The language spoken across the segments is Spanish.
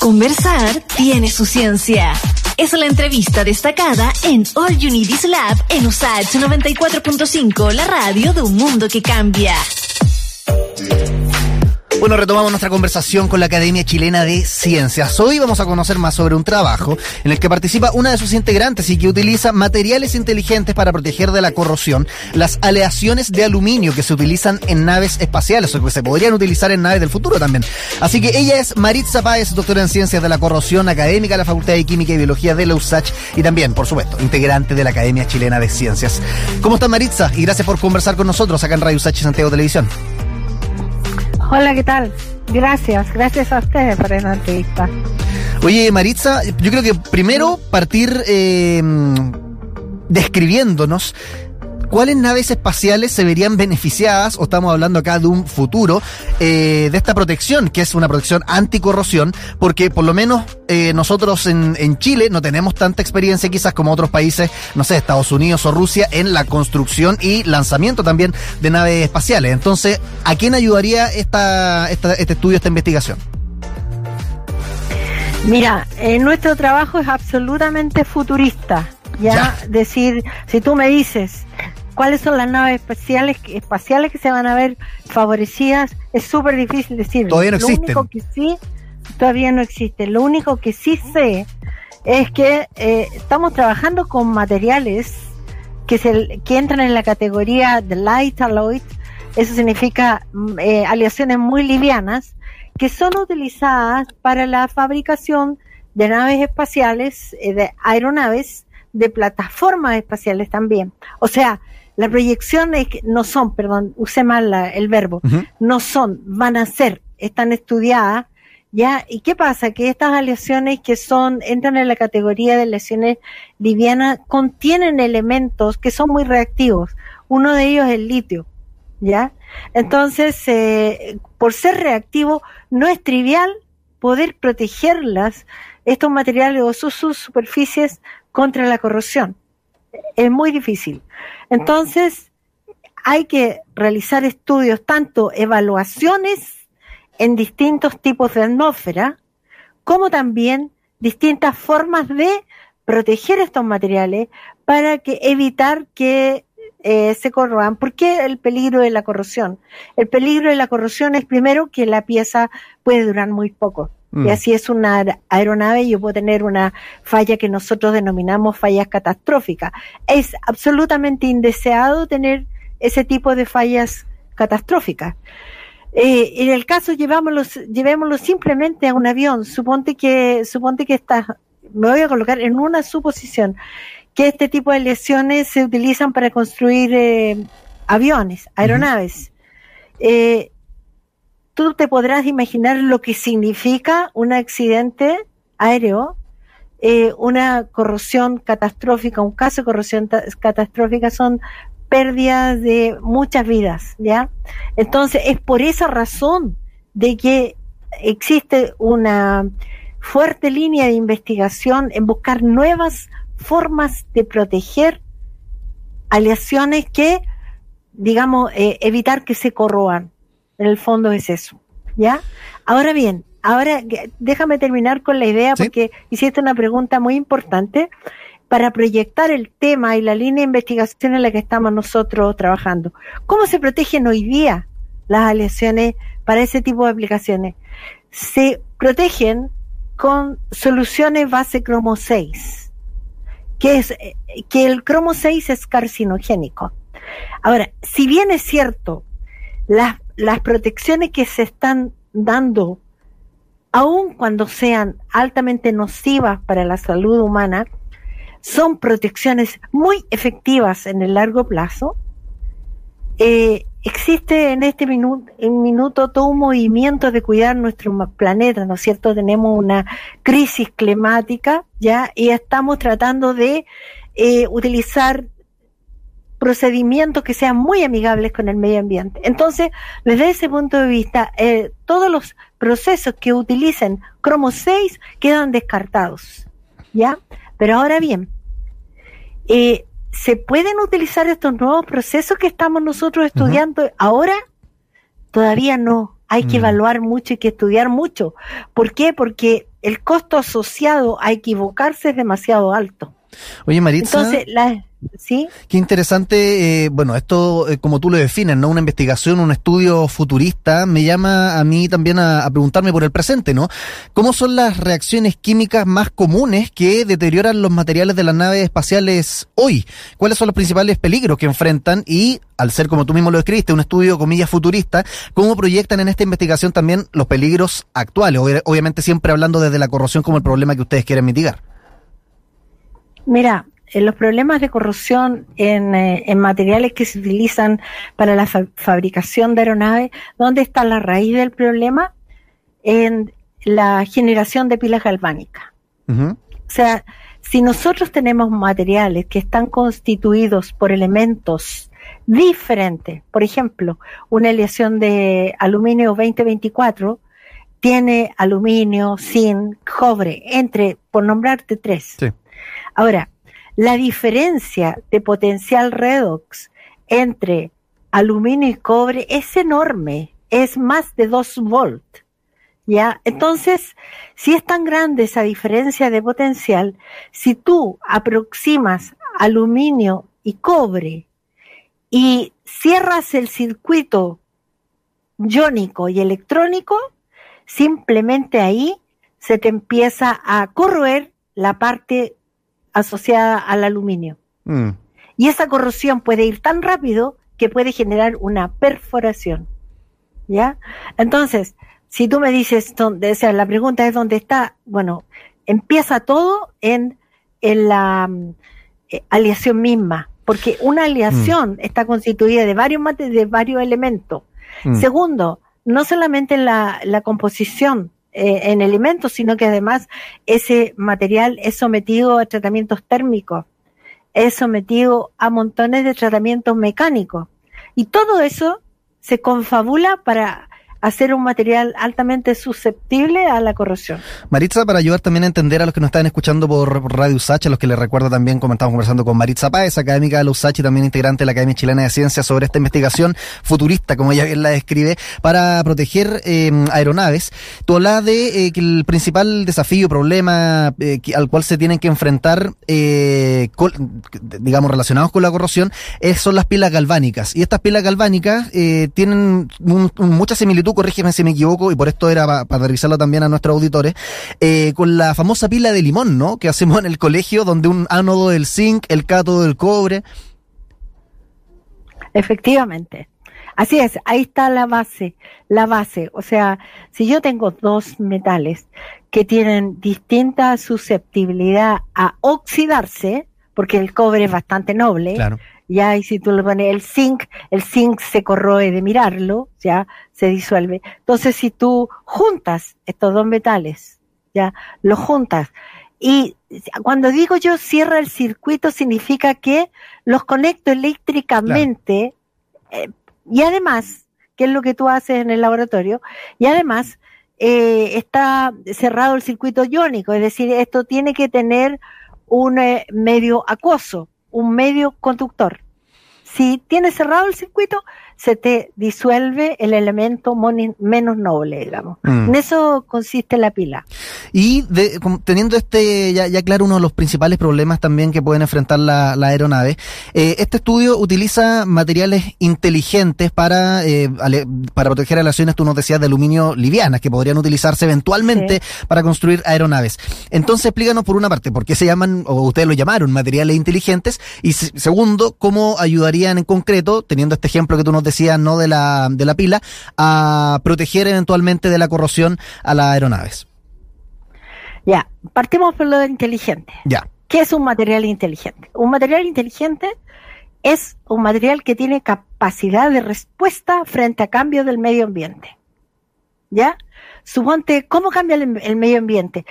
Conversar tiene su ciencia. Es la entrevista destacada en All You Need Is Lab en USAH 94.5, la radio de un mundo que cambia. Bueno, retomamos nuestra conversación con la Academia Chilena de Ciencias. Hoy vamos a conocer más sobre un trabajo en el que participa una de sus integrantes y que utiliza materiales inteligentes para proteger de la corrosión las aleaciones de aluminio que se utilizan en naves espaciales o que se podrían utilizar en naves del futuro también. Así que ella es Maritza Páez, doctora en Ciencias de la Corrosión, académica de la Facultad de Química y Biología de la USACH y también, por supuesto, integrante de la Academia Chilena de Ciencias. ¿Cómo está Maritza? Y gracias por conversar con nosotros acá en Radio USACH Santiago Televisión. Hola, ¿qué tal? Gracias, gracias a ustedes por esta entrevista. Oye, Maritza, yo creo que primero partir eh, describiéndonos ¿Cuáles naves espaciales se verían beneficiadas, o estamos hablando acá de un futuro, eh, de esta protección, que es una protección anticorrosión? Porque por lo menos eh, nosotros en, en, Chile no tenemos tanta experiencia quizás como otros países, no sé, Estados Unidos o Rusia, en la construcción y lanzamiento también de naves espaciales. Entonces, ¿a quién ayudaría esta, esta este estudio, esta investigación? Mira, eh, nuestro trabajo es absolutamente futurista. Ya, ya, decir, si tú me dices, cuáles son las naves espaciales, espaciales que se van a ver favorecidas, es súper difícil decir. Todavía no existen. Lo único que sí, todavía no existe. Lo único que sí sé es que eh, estamos trabajando con materiales que, se, que entran en la categoría de light alloy, eso significa eh, aleaciones muy livianas, que son utilizadas para la fabricación de naves espaciales, eh, de aeronaves, de plataformas espaciales también. O sea, las proyecciones no son, perdón, use mal la, el verbo, uh -huh. no son, van a ser, están estudiadas, ¿ya? ¿Y qué pasa? Que estas aleaciones que son, entran en la categoría de lesiones livianas, contienen elementos que son muy reactivos. Uno de ellos es el litio, ¿ya? Entonces, eh, por ser reactivo, no es trivial poder protegerlas, estos materiales o sus, sus superficies contra la corrosión. Es muy difícil. Entonces, hay que realizar estudios, tanto evaluaciones en distintos tipos de atmósfera, como también distintas formas de proteger estos materiales para que evitar que eh, se corroan. ¿Por qué el peligro de la corrosión? El peligro de la corrosión es primero que la pieza puede durar muy poco. Mm. Y así es una aeronave, yo puedo tener una falla que nosotros denominamos fallas catastróficas. Es absolutamente indeseado tener ese tipo de fallas catastróficas. Eh, en el caso llevámoslo, llevémoslo simplemente a un avión. Suponte que, suponte que está, me voy a colocar en una suposición, que este tipo de lesiones se utilizan para construir eh, aviones, aeronaves. Eh, tú te podrás imaginar lo que significa un accidente aéreo, eh, una corrosión catastrófica, un caso de corrosión catastrófica son pérdidas de muchas vidas, ¿ya? Entonces, es por esa razón de que existe una fuerte línea de investigación en buscar nuevas formas de proteger aleaciones que, digamos, eh, evitar que se corroan. En el fondo es eso, ¿ya? Ahora bien, ahora déjame terminar con la idea ¿Sí? porque hiciste una pregunta muy importante para proyectar el tema y la línea de investigación en la que estamos nosotros trabajando. ¿Cómo se protegen hoy día las aleaciones para ese tipo de aplicaciones? Se protegen con soluciones base cromo 6, que es que el cromo 6 es carcinogénico. Ahora, si bien es cierto, las, las protecciones que se están dando, aun cuando sean altamente nocivas para la salud humana, son protecciones muy efectivas en el largo plazo. Eh, existe en este minuto, en minuto todo un movimiento de cuidar nuestro planeta, ¿no es cierto? Tenemos una crisis climática, ¿ya? Y estamos tratando de eh, utilizar procedimientos que sean muy amigables con el medio ambiente. Entonces, desde ese punto de vista, eh, todos los procesos que utilicen cromo 6 quedan descartados, ¿ya? Pero ahora bien, eh, ¿se pueden utilizar estos nuevos procesos que estamos nosotros estudiando uh -huh. ahora? Todavía no. Hay que mm. evaluar mucho y que estudiar mucho. ¿Por qué? Porque el costo asociado a equivocarse es demasiado alto. Oye, Maritza. Entonces, la, ¿sí? Qué interesante, eh, bueno, esto eh, como tú lo defines, ¿no? Una investigación, un estudio futurista, me llama a mí también a, a, preguntarme por el presente, ¿no? ¿Cómo son las reacciones químicas más comunes que deterioran los materiales de las naves espaciales hoy? ¿Cuáles son los principales peligros que enfrentan? Y, al ser como tú mismo lo describiste, un estudio, comillas, futurista, ¿cómo proyectan en esta investigación también los peligros actuales? Obviamente siempre hablando desde la corrosión como el problema que ustedes quieren mitigar. Mira, los problemas de corrosión en, eh, en, materiales que se utilizan para la fa fabricación de aeronaves, ¿dónde está la raíz del problema? En la generación de pilas galvánicas. Uh -huh. O sea, si nosotros tenemos materiales que están constituidos por elementos diferentes, por ejemplo, una aleación de aluminio 2024 tiene aluminio, zinc, cobre, entre, por nombrarte tres. Sí. Ahora, la diferencia de potencial redox entre aluminio y cobre es enorme, es más de 2 volt. ¿Ya? Entonces, si es tan grande esa diferencia de potencial, si tú aproximas aluminio y cobre y cierras el circuito iónico y electrónico, simplemente ahí se te empieza a corroer la parte asociada al aluminio. Mm. Y esa corrosión puede ir tan rápido que puede generar una perforación. ¿Ya? Entonces, si tú me dices, dónde, o sea, la pregunta es dónde está, bueno, empieza todo en, en la eh, aleación misma, porque una aleación mm. está constituida de varios, de varios elementos. Mm. Segundo, no solamente la, la composición eh, en elementos, sino que además ese material es sometido a tratamientos térmicos, es sometido a montones de tratamientos mecánicos. Y todo eso se confabula para hacer un material altamente susceptible a la corrosión. Maritza, para ayudar también a entender a los que nos están escuchando por Radio USACH, a los que les recuerdo también, como estamos conversando con Maritza Páez, académica de la USACH y también integrante de la Academia Chilena de Ciencias, sobre esta investigación futurista, como ella bien la describe, para proteger eh, aeronaves. Tú hablas de eh, que el principal desafío, problema eh, al cual se tienen que enfrentar, eh, con, digamos, relacionados con la corrosión, es, son las pilas galvánicas. Y estas pilas galvánicas tienen un, un, mucha similitud tú corrígeme si me equivoco, y por esto era para pa aterrizarlo también a nuestros auditores, eh, con la famosa pila de limón, ¿no? Que hacemos en el colegio, donde un ánodo del zinc, el cátodo del cobre. Efectivamente. Así es, ahí está la base, la base. O sea, si yo tengo dos metales que tienen distinta susceptibilidad a oxidarse, porque el cobre es bastante noble, claro ya, y si tú le pones el zinc, el zinc se corroe de mirarlo, ya, se disuelve. Entonces, si tú juntas estos dos metales, ya, los juntas, y cuando digo yo cierra el circuito, significa que los conecto eléctricamente, claro. eh, y además, que es lo que tú haces en el laboratorio, y además, eh, está cerrado el circuito iónico, es decir, esto tiene que tener un eh, medio acuoso, un medio conductor. Si tienes cerrado el circuito, se te disuelve el elemento menos noble, digamos. Mm. En eso consiste la pila. Y de, teniendo este ya, ya, claro uno de los principales problemas también que pueden enfrentar la, la aeronave, eh, este estudio utiliza materiales inteligentes para, eh, para proteger relaciones, tú nos decías, de aluminio livianas, que podrían utilizarse eventualmente sí. para construir aeronaves. Entonces, explícanos por una parte, por qué se llaman, o ustedes lo llamaron, materiales inteligentes, y segundo, cómo ayudarían en concreto, teniendo este ejemplo que tú nos decía, no de la, de la pila, a proteger eventualmente de la corrosión a las aeronaves. Ya, partimos por lo de inteligente. Ya. ¿Qué es un material inteligente? Un material inteligente es un material que tiene capacidad de respuesta frente a cambios del medio ambiente. ¿Ya? Suponte, ¿cómo cambia el, el medio ambiente?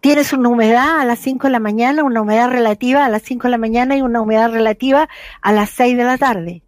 tienes una humedad a las 5 de la mañana, una humedad relativa a las 5 de la mañana y una humedad relativa a las 6 de la tarde.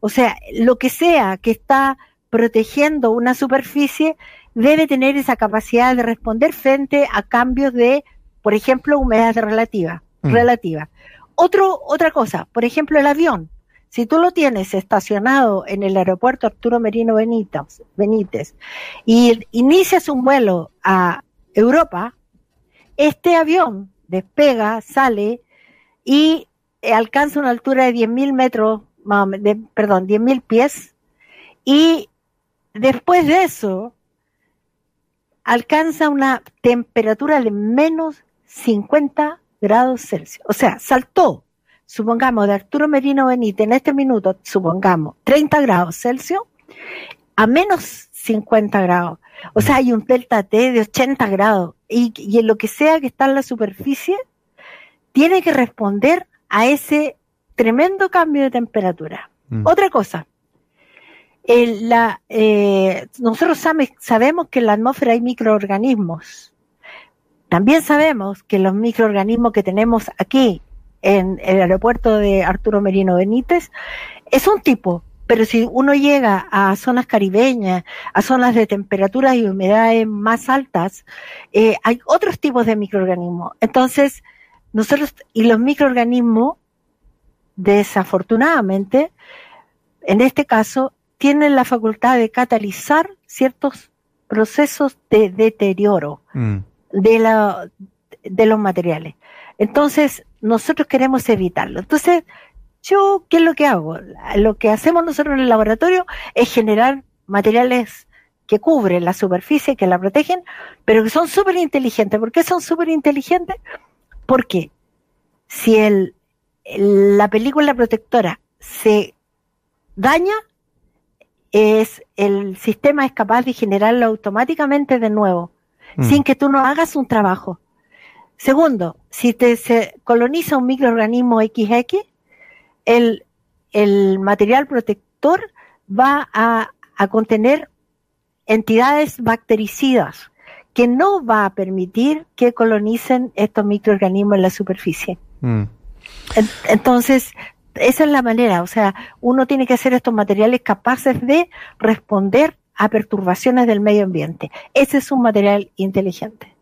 O sea, lo que sea que está protegiendo una superficie debe tener esa capacidad de responder frente a cambios de, por ejemplo, humedad relativa. Mm. relativa. Otro, otra cosa, por ejemplo, el avión. Si tú lo tienes estacionado en el aeropuerto Arturo Merino Benítez, Benítez y inicias un vuelo a Europa, este avión despega, sale y alcanza una altura de 10.000 metros, de, perdón, 10.000 pies, y después de eso alcanza una temperatura de menos 50 grados Celsius. O sea, saltó, supongamos, de Arturo Merino Benítez en este minuto, supongamos, 30 grados Celsius a menos 50 grados. O sea, hay un delta T de 80 grados. Y, y en lo que sea que está en la superficie, tiene que responder a ese tremendo cambio de temperatura. Mm. Otra cosa, la, eh, nosotros sabemos que en la atmósfera hay microorganismos. También sabemos que los microorganismos que tenemos aquí en el aeropuerto de Arturo Merino Benítez es un tipo, pero si uno llega a zonas caribeñas, a zonas de temperaturas y humedades más altas, eh, hay otros tipos de microorganismos. Entonces, nosotros, y los microorganismos, desafortunadamente, en este caso, tienen la facultad de catalizar ciertos procesos de deterioro mm. de, la, de los materiales. Entonces, nosotros queremos evitarlo. Entonces, yo, ¿qué es lo que hago? Lo que hacemos nosotros en el laboratorio es generar materiales que cubren la superficie, que la protegen, pero que son súper inteligentes. ¿Por qué son súper inteligentes? Porque si el, la película protectora se daña, es el sistema es capaz de generarlo automáticamente de nuevo, mm. sin que tú no hagas un trabajo. Segundo, si te se coloniza un microorganismo XX, el, el material protector va a, a contener entidades bactericidas que no va a permitir que colonicen estos microorganismos en la superficie. Mm. Entonces, esa es la manera, o sea, uno tiene que hacer estos materiales capaces de responder a perturbaciones del medio ambiente. Ese es un material inteligente.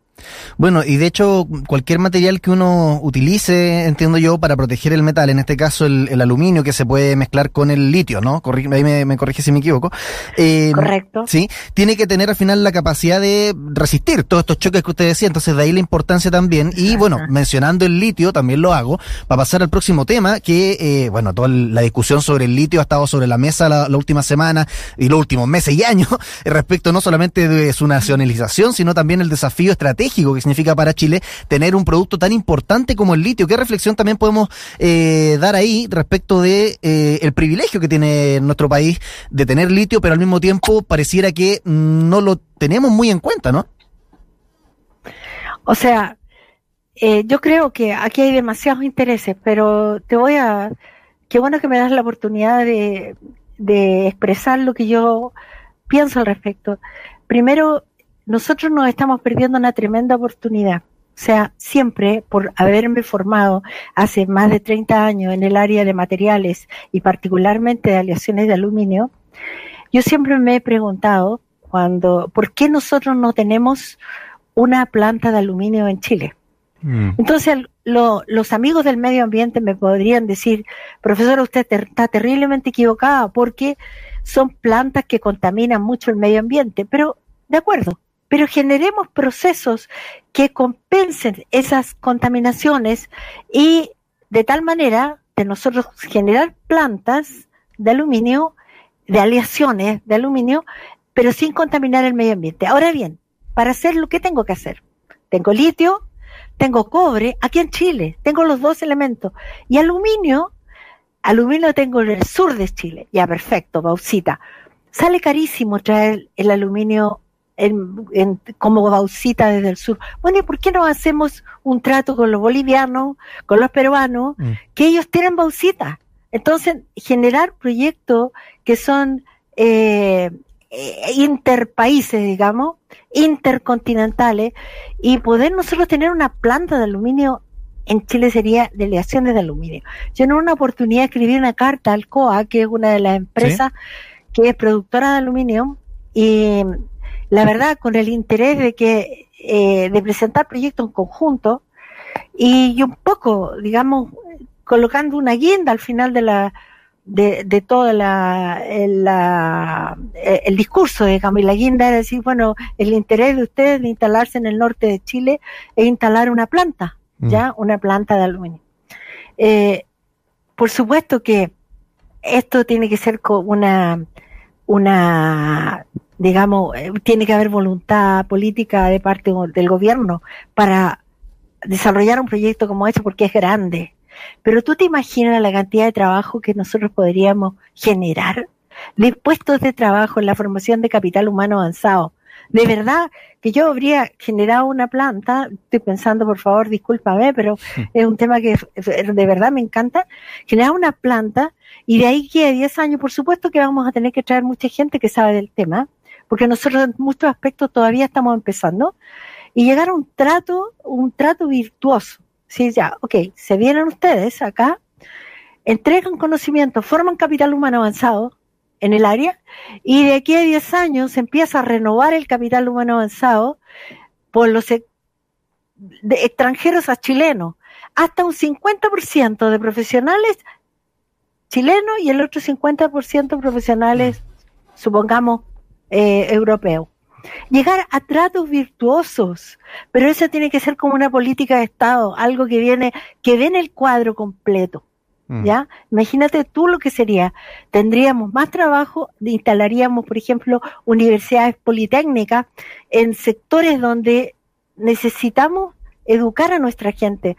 Bueno, y de hecho, cualquier material que uno utilice, entiendo yo, para proteger el metal, en este caso el, aluminio que se puede mezclar con el litio, ¿no? ahí me, corrige si me equivoco. Eh, Correcto. Sí, tiene que tener al final la capacidad de resistir todos estos choques que usted decía, entonces de ahí la importancia también. Y bueno, mencionando el litio, también lo hago, para pasar al próximo tema, que, eh, bueno, toda la discusión sobre el litio ha estado sobre la mesa la, la última semana y los últimos meses y años, respecto no solamente de su nacionalización, sino también el desafío estratégico que significa para Chile tener un producto tan importante como el litio. ¿Qué reflexión también podemos eh, dar ahí respecto de eh, el privilegio que tiene nuestro país de tener litio, pero al mismo tiempo pareciera que no lo tenemos muy en cuenta, ¿no? O sea, eh, yo creo que aquí hay demasiados intereses, pero te voy a... Qué bueno que me das la oportunidad de, de expresar lo que yo pienso al respecto. Primero, nosotros nos estamos perdiendo una tremenda oportunidad. O sea, siempre por haberme formado hace más de 30 años en el área de materiales y particularmente de aleaciones de aluminio, yo siempre me he preguntado cuando, ¿por qué nosotros no tenemos una planta de aluminio en Chile? Mm. Entonces, los amigos del medio ambiente me podrían decir, profesor, usted está terriblemente equivocada porque son plantas que contaminan mucho el medio ambiente. Pero, de acuerdo, pero generemos procesos que compensen esas contaminaciones y de tal manera de nosotros generar plantas de aluminio, de aleaciones de aluminio, pero sin contaminar el medio ambiente. Ahora bien, para hacerlo, ¿qué tengo que hacer? Tengo litio, tengo cobre, aquí en Chile, tengo los dos elementos. Y aluminio, aluminio tengo en el sur de Chile, ya perfecto, bauxita. Sale carísimo traer el aluminio en, como bauxita desde el sur. Bueno, ¿y por qué no hacemos un trato con los bolivianos, con los peruanos, mm. que ellos tienen bauxita? Entonces, generar proyectos que son eh, eh, interpaíses, digamos, intercontinentales, y poder nosotros tener una planta de aluminio en Chile sería delegaciones de aluminio. Yo en una oportunidad escribí una carta al COA, que es una de las empresas que es productora de aluminio, y la verdad, con el interés de que eh, de presentar proyectos en conjunto y un poco, digamos, colocando una guinda al final de la de, de todo la, el, la, el discurso de Camila Guinda era decir, bueno, el interés de ustedes de instalarse en el norte de Chile es instalar una planta, Mm. ya, una planta de aluminio. Eh, por supuesto que esto tiene que ser con una, una, digamos, eh, tiene que haber voluntad política de parte del gobierno para desarrollar un proyecto como este porque es grande. Pero tú te imaginas la cantidad de trabajo que nosotros podríamos generar de puestos de trabajo en la formación de capital humano avanzado. De verdad que yo habría generado una planta, estoy pensando, por favor, discúlpame, pero es un tema que de verdad me encanta, generar una planta y de ahí que 10 años, por supuesto que vamos a tener que traer mucha gente que sabe del tema, porque nosotros en muchos aspectos todavía estamos empezando, y llegar a un trato, un trato virtuoso. Sí, ya, ok, se vienen ustedes acá, entregan conocimiento, forman capital humano avanzado en el área, y de aquí a 10 años se empieza a renovar el capital humano avanzado por los de extranjeros a chilenos, hasta un 50% de profesionales chilenos y el otro 50% profesionales, supongamos, eh, europeos llegar a tratos virtuosos, pero eso tiene que ser como una política de Estado, algo que viene, que ven el cuadro completo. ¿Ya? Imagínate tú lo que sería. Tendríamos más trabajo, instalaríamos, por ejemplo, universidades politécnicas en sectores donde necesitamos educar a nuestra gente,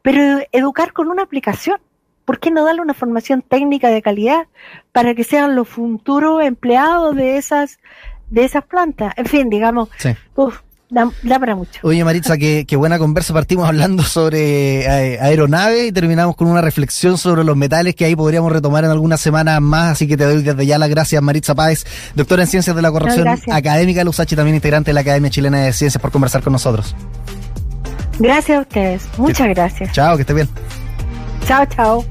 pero educar con una aplicación. ¿Por qué no darle una formación técnica de calidad para que sean los futuros empleados de esas de esas plantas. En fin, digamos, sí. uf, da, da, para mucho. Oye, Maritza, qué, qué, buena conversa. Partimos hablando sobre eh, aeronaves y terminamos con una reflexión sobre los metales que ahí podríamos retomar en algunas semanas más. Así que te doy desde ya las gracias, Maritza Páez, doctora en Ciencias de la Corrupción no, Académica de la USACH y también integrante de la Academia Chilena de Ciencias, por conversar con nosotros. Gracias a ustedes. Muchas gracias. Chao, que esté bien. Chao, chao.